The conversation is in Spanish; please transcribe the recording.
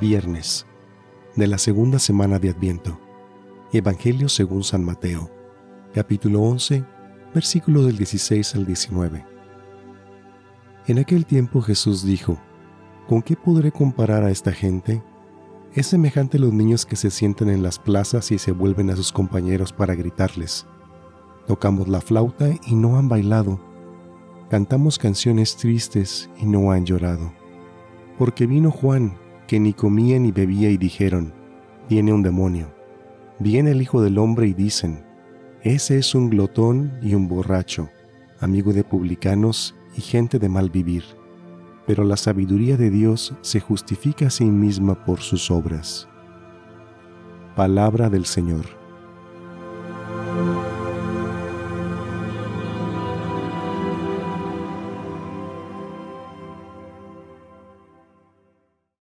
Viernes de la segunda semana de Adviento. Evangelio según San Mateo, capítulo 11, versículo del 16 al 19. En aquel tiempo Jesús dijo, ¿Con qué podré comparar a esta gente? Es semejante a los niños que se sientan en las plazas y se vuelven a sus compañeros para gritarles. Tocamos la flauta y no han bailado. Cantamos canciones tristes y no han llorado. Porque vino Juan que ni comía ni bebía y dijeron, viene un demonio. Viene el Hijo del Hombre y dicen, ese es un glotón y un borracho, amigo de publicanos y gente de mal vivir. Pero la sabiduría de Dios se justifica a sí misma por sus obras. Palabra del Señor.